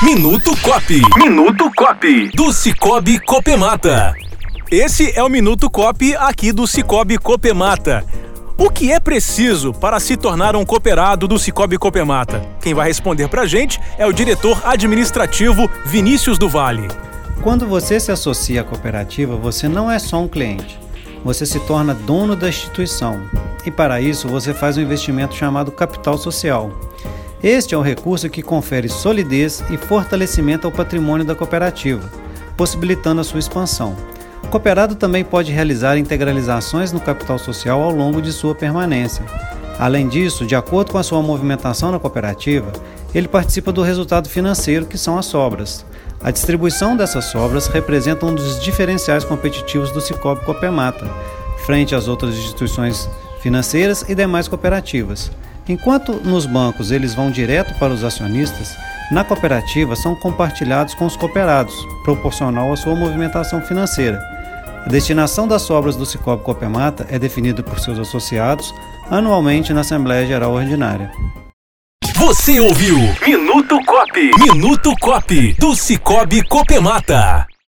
Minuto Cop. Minuto Cop. Do Cicobi Copemata. Esse é o Minuto Cop aqui do Cicobi Copemata. O que é preciso para se tornar um cooperado do Cicobi Copemata? Quem vai responder pra gente é o diretor administrativo Vinícius do Vale. Quando você se associa à cooperativa, você não é só um cliente. Você se torna dono da instituição. E para isso, você faz um investimento chamado capital social. Este é o recurso que confere solidez e fortalecimento ao patrimônio da cooperativa, possibilitando a sua expansão. O cooperado também pode realizar integralizações no capital social ao longo de sua permanência. Além disso, de acordo com a sua movimentação na cooperativa, ele participa do resultado financeiro, que são as sobras. A distribuição dessas sobras representa um dos diferenciais competitivos do Cicobi Copemata, frente às outras instituições financeiras e demais cooperativas. Enquanto nos bancos eles vão direto para os acionistas, na cooperativa são compartilhados com os cooperados, proporcional à sua movimentação financeira. A destinação das sobras do Cicobi Copemata é definida por seus associados anualmente na Assembleia Geral Ordinária. Você ouviu Minuto Cop. Minuto Cop do Cicobi Copemata.